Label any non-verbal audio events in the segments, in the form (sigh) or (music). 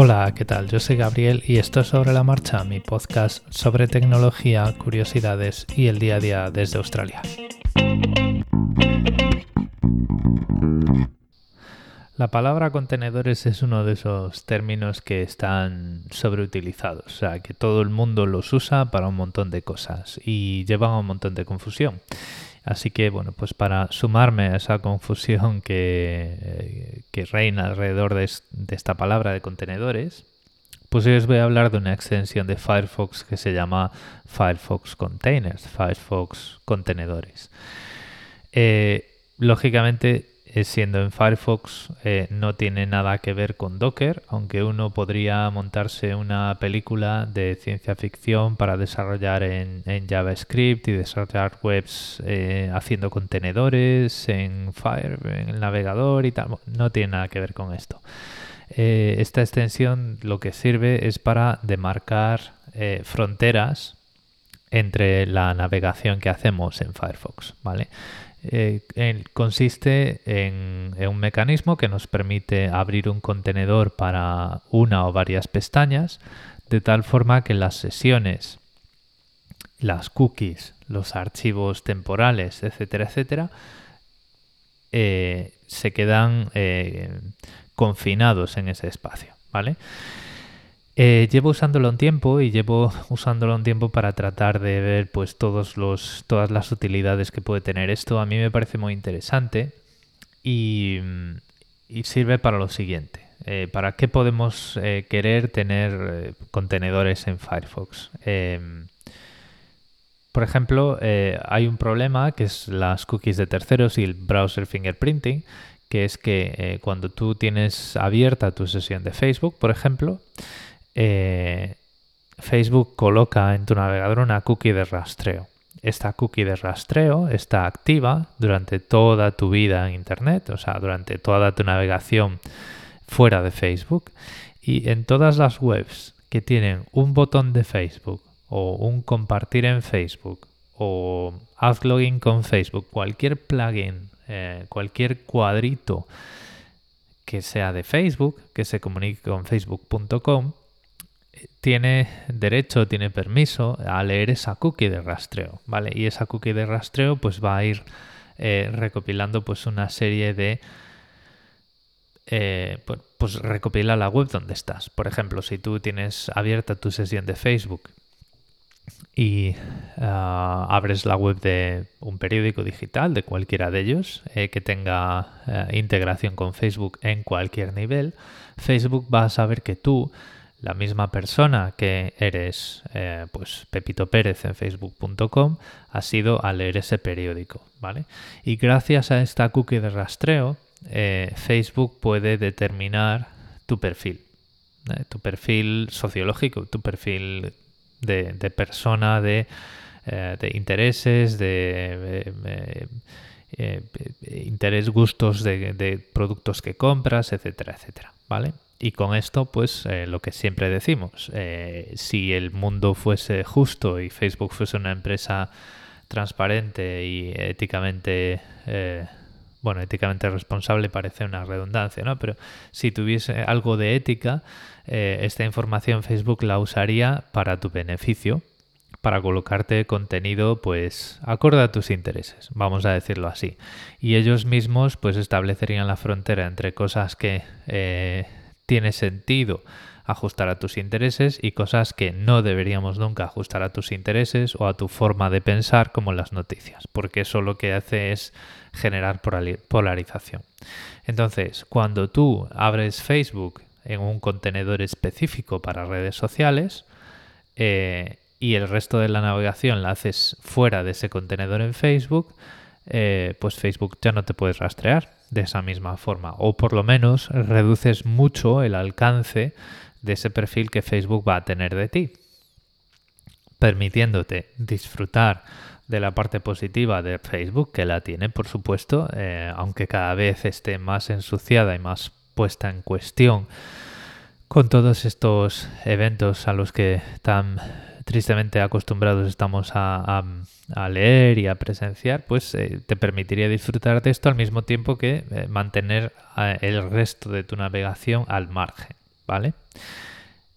Hola, ¿qué tal? Yo soy Gabriel y esto es Sobre la Marcha, mi podcast sobre tecnología, curiosidades y el día a día desde Australia. La palabra contenedores es uno de esos términos que están sobreutilizados, o sea, que todo el mundo los usa para un montón de cosas y llevan a un montón de confusión. Así que, bueno, pues para sumarme a esa confusión que, eh, reina alrededor de, esta palabra de contenedores, pues hoy os voy a hablar de una extensión de Firefox que se llama Firefox Containers, Firefox Contenedores. Eh, lógicamente, siendo en Firefox eh, no tiene nada que ver con Docker, aunque uno podría montarse una película de ciencia ficción para desarrollar en, JavaScript y desarrollar webs eh, haciendo contenedores en Fire, en el navegador y tal. No tiene nada que ver con esto. esta extensión lo que sirve es para demarcar fronteras entre la navegación que hacemos en Firefox, ¿vale? Eh, consiste en, un mecanismo que nos permite abrir un contenedor para una o varias pestañas, de tal forma que las sesiones, las cookies, los archivos temporales, etcétera, etcétera, eh, se quedan eh, confinados en ese espacio, ¿vale? Eh, llevo usándolo un tiempo y llevo (laughs) usándolo un tiempo para tratar de ver pues todos los, todas las utilidades que puede tener esto. A mí me parece muy interesante y, sirve para lo siguiente. Eh, ¿Para qué podemos eh, querer tener contenedores en Firefox? Em, por ejemplo, hay un problema que es las cookies de terceros y el browser fingerprinting, que es que cuando tú tienes abierta tu sesión de Facebook, por ejemplo, eh, Facebook coloca en tu navegador una cookie de rastreo. Esta cookie de rastreo está activa durante toda tu vida en Internet, o sea, durante toda tu navegación fuera de Facebook. Y en todas las webs que tienen un botón de Facebook o un compartir en Facebook o haz login con Facebook, cualquier plugin, eh, cualquier cuadrito que sea de Facebook, que se comunique con facebook.com, tiene derecho, tiene permiso a leer esa cookie de rastreo, ¿vale? Y esa cookie de rastreo pues va a ir eh, recopilando pues una serie de... Eh, pues, pues, recopila la web donde estás. Por ejemplo, si tú tienes abierta tu sesión de Facebook y ah, abres la web de un periódico digital, de cualquiera de ellos, eh, que tenga integración con Facebook en cualquier nivel, Facebook va a saber que tú la misma persona que eres, eh, pues Pepito Pérez en facebook.com, ha sido a leer ese periódico, ¿vale? Y gracias a esta cookie de rastreo, eh, Facebook puede determinar tu perfil, ¿eh? tu perfil sociológico, tu perfil de, persona, de, intereses, de interés, gustos de, de productos que compras, etcétera, etcétera, ¿vale? Y con esto, pues eh, lo que siempre decimos, eh, si el mundo fuese justo y Facebook fuese una empresa transparente y éticamente, eh, bueno, éticamente responsable parece una redundancia, ¿no? Pero si tuviese algo de ética, esta información Facebook la usaría para tu beneficio, para colocarte contenido pues acorde a tus intereses, vamos a decirlo así. Y ellos mismos pues establecerían la frontera entre cosas que tiene sentido ajustar a tus intereses y cosas que no deberíamos nunca ajustar a tus intereses o a tu forma de pensar como las noticias, porque eso lo que hace es generar polarización. Entonces, cuando tú abres Facebook en un contenedor específico para redes sociales eh, y el resto de la navegación la haces fuera de ese contenedor en Facebook, eh, pues Facebook ya no te puedes rastrear de esa misma forma. O por lo menos reduces mucho el alcance de ese perfil que Facebook va a tener de ti, permitiéndote disfrutar de la parte positiva de Facebook, que la tiene, por supuesto, eh, aunque cada vez esté más ensuciada y más puesta en cuestión con todos estos eventos a los que tan tristemente acostumbrados estamos a, leer y a presenciar, pues eh, te permitiría disfrutar de esto al mismo tiempo que eh, mantener el resto de tu navegación al margen. ¿vale?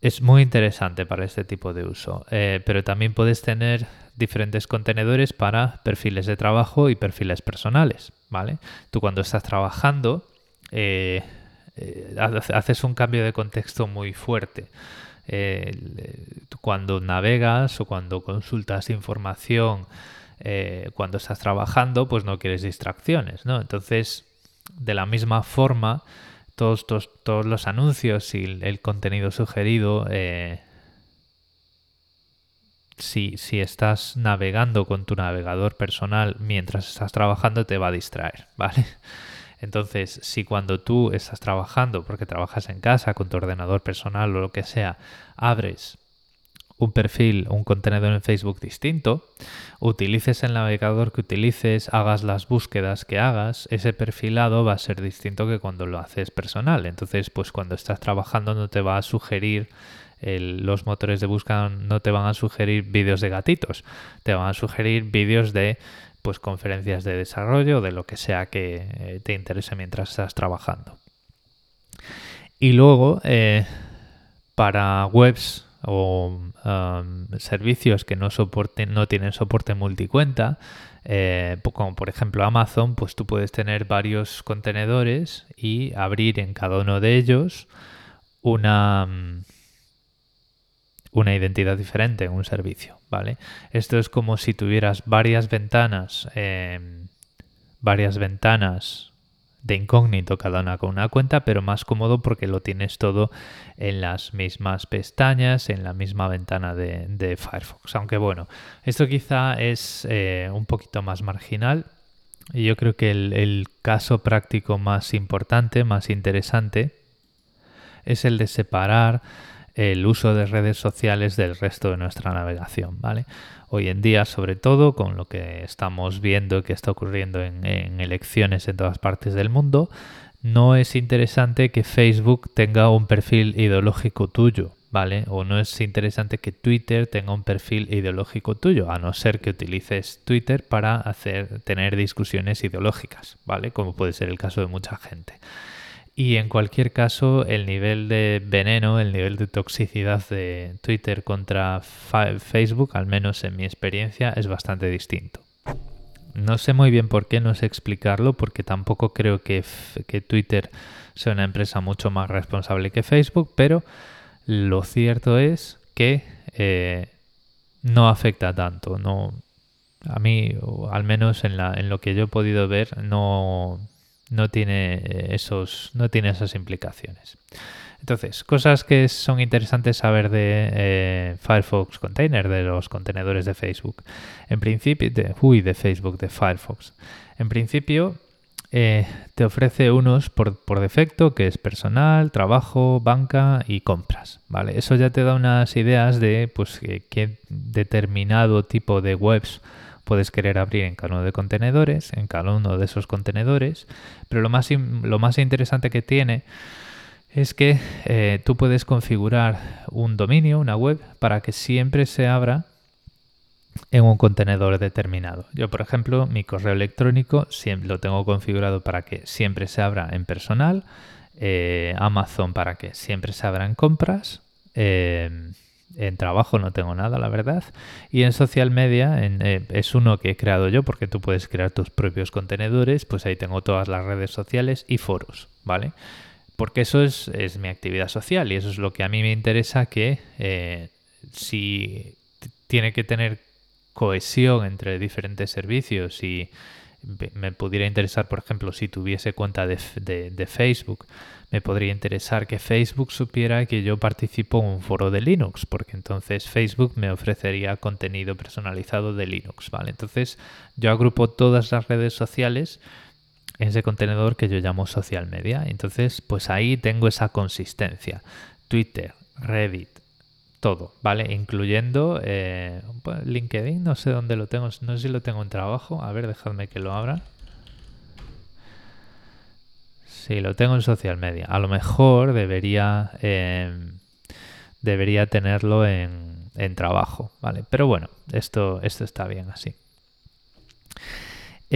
Es muy interesante para este tipo de uso, eh, pero también puedes tener diferentes contenedores para perfiles de trabajo y perfiles personales, ¿vale? Tú cuando estás trabajando eh, eh, haces un cambio de contexto muy fuerte. Cuando navegas o cuando consultas información, cuando estás trabajando, pues no quieres distracciones, ¿no? Entonces, de la misma forma, todos, los anuncios y el, contenido sugerido, eh, si, estás navegando con tu navegador personal mientras estás trabajando, te va a distraer, (laughs) ¿vale? Entonces, si cuando tú estás trabajando, porque trabajas en casa con tu ordenador personal o lo que sea, abres un perfil, un contenedor en Facebook distinto, utilices el navegador que utilices, hagas las búsquedas que hagas, ese perfilado va a ser distinto que cuando lo haces personal. Entonces, pues cuando estás trabajando no te va a sugerir los motores de búsqueda no te van a sugerir vídeos de gatitos, te van a sugerir vídeos de pues conferencias de desarrollo, de lo que sea que eh, te interese mientras estás trabajando. Y luego, eh, para webs o um, servicios que no, soporten, no tienen soporte multicuenta, eh, como por ejemplo Amazon, pues tú puedes tener varios contenedores y abrir en cada uno de ellos una, mm, una identidad diferente en un servicio, Esto es como si tuvieras varias ventanas, eh, varias ventanas de incógnito cada una con una cuenta, pero más cómodo porque lo tienes todo en las mismas pestañas, en la misma ventana de, Firefox. Aunque bueno, esto quizá es eh, un poquito más marginal. Y yo creo que el, caso práctico más importante, más interesante, es el de separar el uso de redes sociales del resto de nuestra navegación, ¿vale? Hoy en día, sobre todo con lo que estamos viendo que está ocurriendo en, elecciones en todas partes del mundo, no es interesante que Facebook tenga un perfil ideológico tuyo, ¿vale? O no es interesante que Twitter tenga un perfil ideológico tuyo, a no ser que utilices Twitter para hacer, tener discusiones ideológicas, ¿vale? Como puede ser el caso de mucha gente. Y en cualquier caso, el nivel de veneno, el nivel de toxicidad de Twitter contra Facebook, al menos en mi experiencia, es bastante distinto. No sé muy bien por qué, no sé explicarlo, porque tampoco creo que, Twitter sea una empresa mucho más responsable que Facebook, pero lo cierto es que eh, no afecta tanto. No, a mí, al menos en, la, en lo que yo he podido ver, no, no tiene, eh, esos, no tiene esas implicaciones. Entonces, cosas que son interesantes saber de eh, Firefox Container, de los contenedores de Facebook. En principio, de, uy, de Facebook, de Firefox. En principio, eh, te ofrece unos por, por, defecto, que es personal, trabajo, banca y compras. ¿vale? Eso ya te da unas ideas de pues, qué determinado tipo de webs puedes querer abrir en cada uno de contenedores, en cada uno de esos contenedores, pero lo más, lo más interesante que tiene es que eh, tú puedes configurar un dominio, una web, para que siempre se abra en un contenedor determinado. Yo, por ejemplo, mi correo electrónico siempre lo tengo configurado para que siempre se abra en personal, eh, Amazon para que siempre se abra en compras, eh, en trabajo no tengo nada, la verdad. Y en social media eh, es uno que he creado yo porque tú puedes crear tus propios contenedores. Pues ahí tengo todas las redes sociales y foros, ¿vale? Porque eso es, mi actividad social y eso es lo que a mí me interesa que eh, si tiene que tener cohesión entre diferentes servicios y me pudiera interesar, por ejemplo, si tuviese cuenta de, de, Facebook, me podría interesar que Facebook supiera que yo participo en un foro de Linux, porque entonces Facebook me ofrecería contenido personalizado de Linux, ¿vale? Entonces yo agrupo todas las redes sociales en ese contenedor que yo llamo social media. Entonces, pues ahí tengo esa consistencia. Twitter, Reddit, todo, ¿vale? Incluyendo eh, LinkedIn, no sé dónde lo tengo, no sé si lo tengo en trabajo. A ver, dejadme que lo abra. Sí, lo tengo en social media. A lo mejor debería, em, debería tenerlo en, trabajo, ¿vale? Pero bueno, esto, esto está bien así.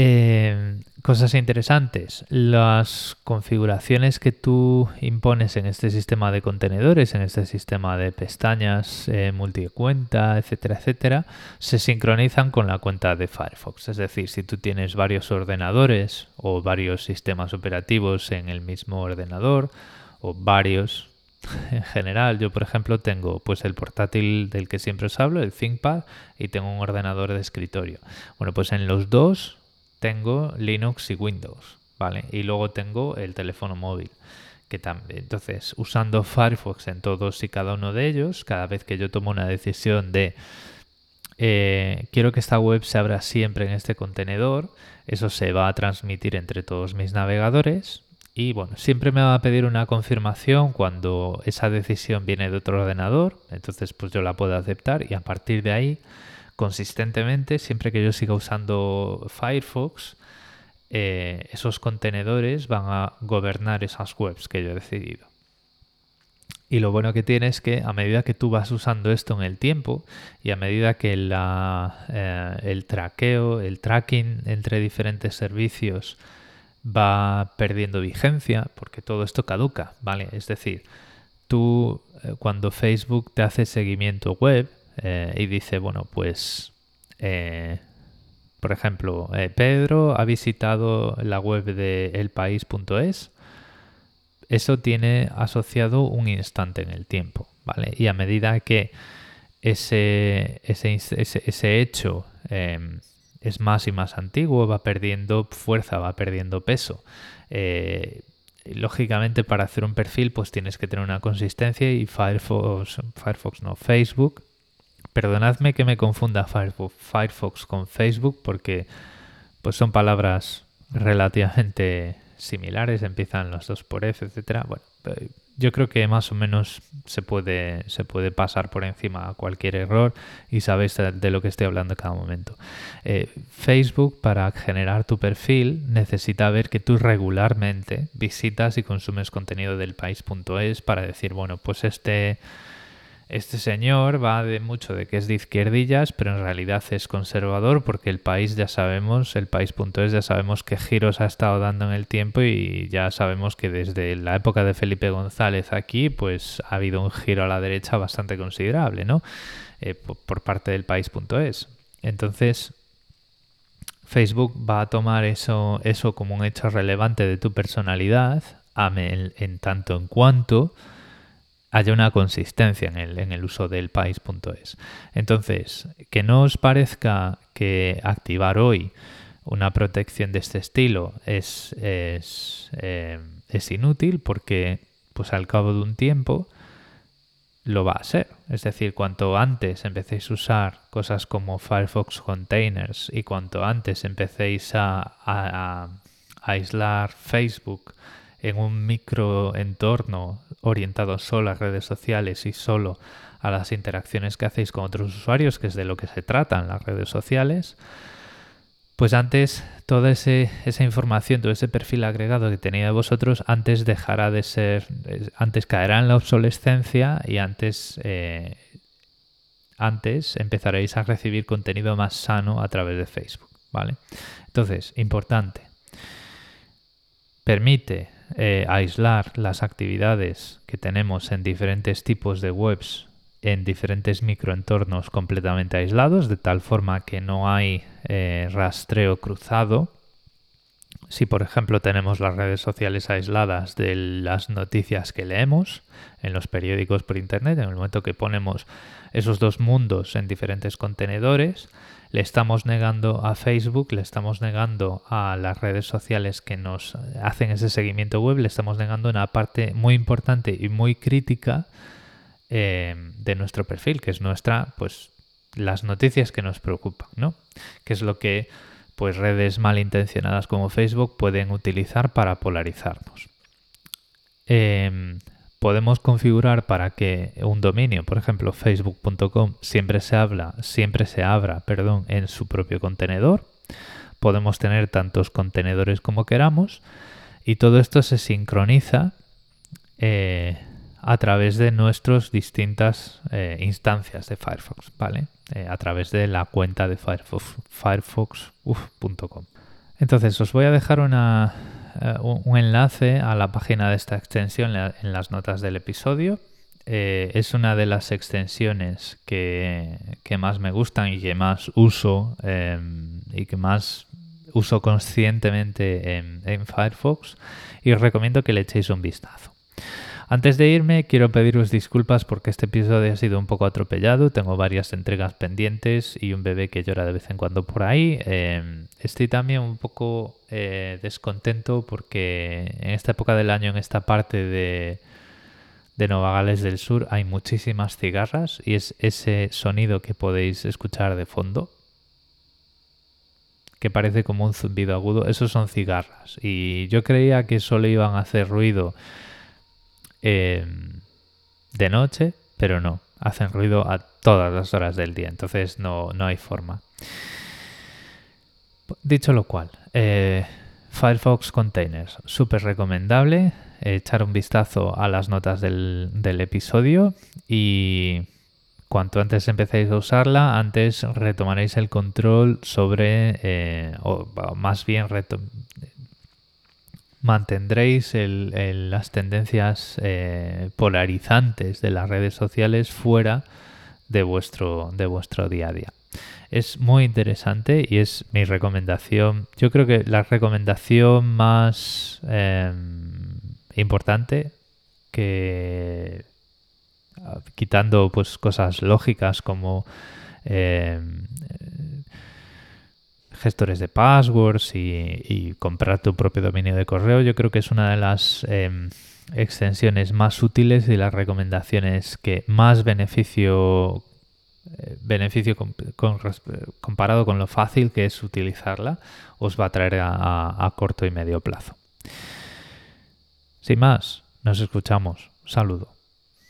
Eh, cosas interesantes. Las configuraciones que tú impones en este sistema de contenedores, en este sistema de pestañas, eh, multicuenta, etcétera, etcétera, se sincronizan con la cuenta de Firefox. Es decir, si tú tienes varios ordenadores o varios sistemas operativos en el mismo ordenador o varios (laughs) en general, yo por ejemplo tengo pues el portátil del que siempre os hablo, el ThinkPad, y tengo un ordenador de escritorio. Bueno, pues en los dos tengo Linux y Windows, ¿vale? Y luego tengo el teléfono móvil. Que también, entonces, usando Firefox en todos y cada uno de ellos, cada vez que yo tomo una decisión de eh, quiero que esta web se abra siempre en este contenedor, eso se va a transmitir entre todos mis navegadores y bueno, siempre me va a pedir una confirmación cuando esa decisión viene de otro ordenador, entonces pues yo la puedo aceptar y a partir de ahí consistentemente, siempre que yo siga usando Firefox, eh, esos contenedores van a gobernar esas webs que yo he decidido. Y lo bueno que tiene es que a medida que tú vas usando esto en el tiempo y a medida que eh, el traqueo, el tracking entre diferentes servicios va perdiendo vigencia, porque todo esto caduca, ¿vale? Es decir, tú eh, cuando Facebook te hace seguimiento web, eh, y dice, bueno, pues, eh, por ejemplo, eh, Pedro ha visitado la web de elpaís.es. Eso tiene asociado un instante en el tiempo, ¿vale? Y a medida que ese, ese, ese, hecho em, es más y más antiguo, va perdiendo fuerza, va perdiendo peso. lógicamente para hacer un perfil pues tienes que tener una consistencia y Firefox, Firefox no, Facebook Perdonadme que me confunda Firefox con Facebook porque pues son palabras relativamente similares, empiezan los dos por F, etcétera. Bueno, eh, yo creo que más o menos se puede, se puede pasar por encima a cualquier error y sabéis de lo que estoy hablando cada momento. Eh, Facebook, para generar tu perfil, necesita ver que tú regularmente visitas y consumes contenido del país.es para decir, bueno, pues este este señor va de mucho de que es de izquierdillas, pero en realidad es conservador porque el país ya sabemos, el país.es ya sabemos qué giros ha estado dando en el tiempo y ya sabemos que desde la época de Felipe González aquí pues ha habido un giro a la derecha bastante considerable, ¿no? Eh, por, parte del país.es. Entonces, Facebook va a tomar eso, eso como un hecho relevante de tu personalidad, en tanto en cuanto haya una consistencia en el, en el uso del país.es. Entonces, que no os parezca que activar hoy una protección de este estilo es, es, eh, es inútil porque pues al cabo de un tiempo lo va a ser. Es decir, cuanto antes empecéis a usar cosas como Firefox Containers y cuanto antes empecéis a, a aislar Facebook en un microentorno orientado solo a redes sociales y solo a las interacciones que hacéis con otros usuarios, que es de lo que se tratan las redes sociales, pues antes toda esa información, todo ese perfil agregado que tenía de vosotros, antes dejará de ser, antes caerá en la obsolescencia y antes, eh, antes empezaréis a recibir contenido más sano a través de Facebook, ¿vale? Entonces, importante, permite eh, aislar las actividades que tenemos en diferentes tipos de webs en diferentes microentornos completamente aislados, de tal forma que no hay eh, rastreo cruzado. Si, por ejemplo, tenemos las redes sociales aisladas de las noticias que leemos en los periódicos por Internet, en el momento que ponemos esos dos mundos en diferentes contenedores, le estamos negando a Facebook, le estamos negando a las redes sociales que nos hacen ese seguimiento web, le estamos negando una parte muy importante y muy crítica eh, de nuestro perfil, que es nuestra, pues, las noticias que nos preocupan, ¿no? Que es lo que, pues, redes malintencionadas como Facebook pueden utilizar para polarizarnos. Eh, podemos configurar para que un dominio, por ejemplo, facebook.com, siempre se siempre se abra, perdón, en su propio contenedor. Podemos tener tantos contenedores como queramos y todo esto se sincroniza eh, a través de nuestras distintas eh, instancias de Firefox, ¿vale? Eh, a través de la cuenta de Firefox, firefox.com. Entonces os voy a dejar una, un enlace a la página de esta extensión en las notas del episodio. Eh, es una de las extensiones que, más me gustan y que más uso em, y que más uso conscientemente en, en Firefox y os recomiendo que le echéis un vistazo. Antes de irme, quiero pediros disculpas porque este episodio ha sido un poco atropellado. Tengo varias entregas pendientes y un bebé que llora de vez en cuando por ahí. Em, estoy también un poco eh, descontento porque en esta época del año, en esta parte de, de Nueva Gales del Sur, hay muchísimas cigarras y es ese sonido que podéis escuchar de fondo que parece como un zumbido agudo, esos son cigarras. Y yo creía que solo iban a hacer ruido Em, de noche, pero no, hacen ruido a todas las horas del día, entonces no, hay forma. Dicho lo cual, eh, Firefox Containers, súper recomendable, echar un vistazo a las notas del, episodio y cuanto antes empecéis a usarla, antes retomaréis el control sobre, eh, o más bien mantendréis las tendencias eh, polarizantes de las redes sociales fuera de vuestro, de vuestro día a día. Es muy interesante y es mi recomendación. Yo creo que la recomendación más em, importante que quitando pues cosas lógicas como em, gestores de passwords y, comprar tu propio dominio de correo, yo creo que es una de las em, extensiones más útiles y las recomendaciones que más beneficio eh, beneficio comparado con lo fácil que es utilizarla os va a traer a corto y medio plazo. Sin más, nos escuchamos. Saludo.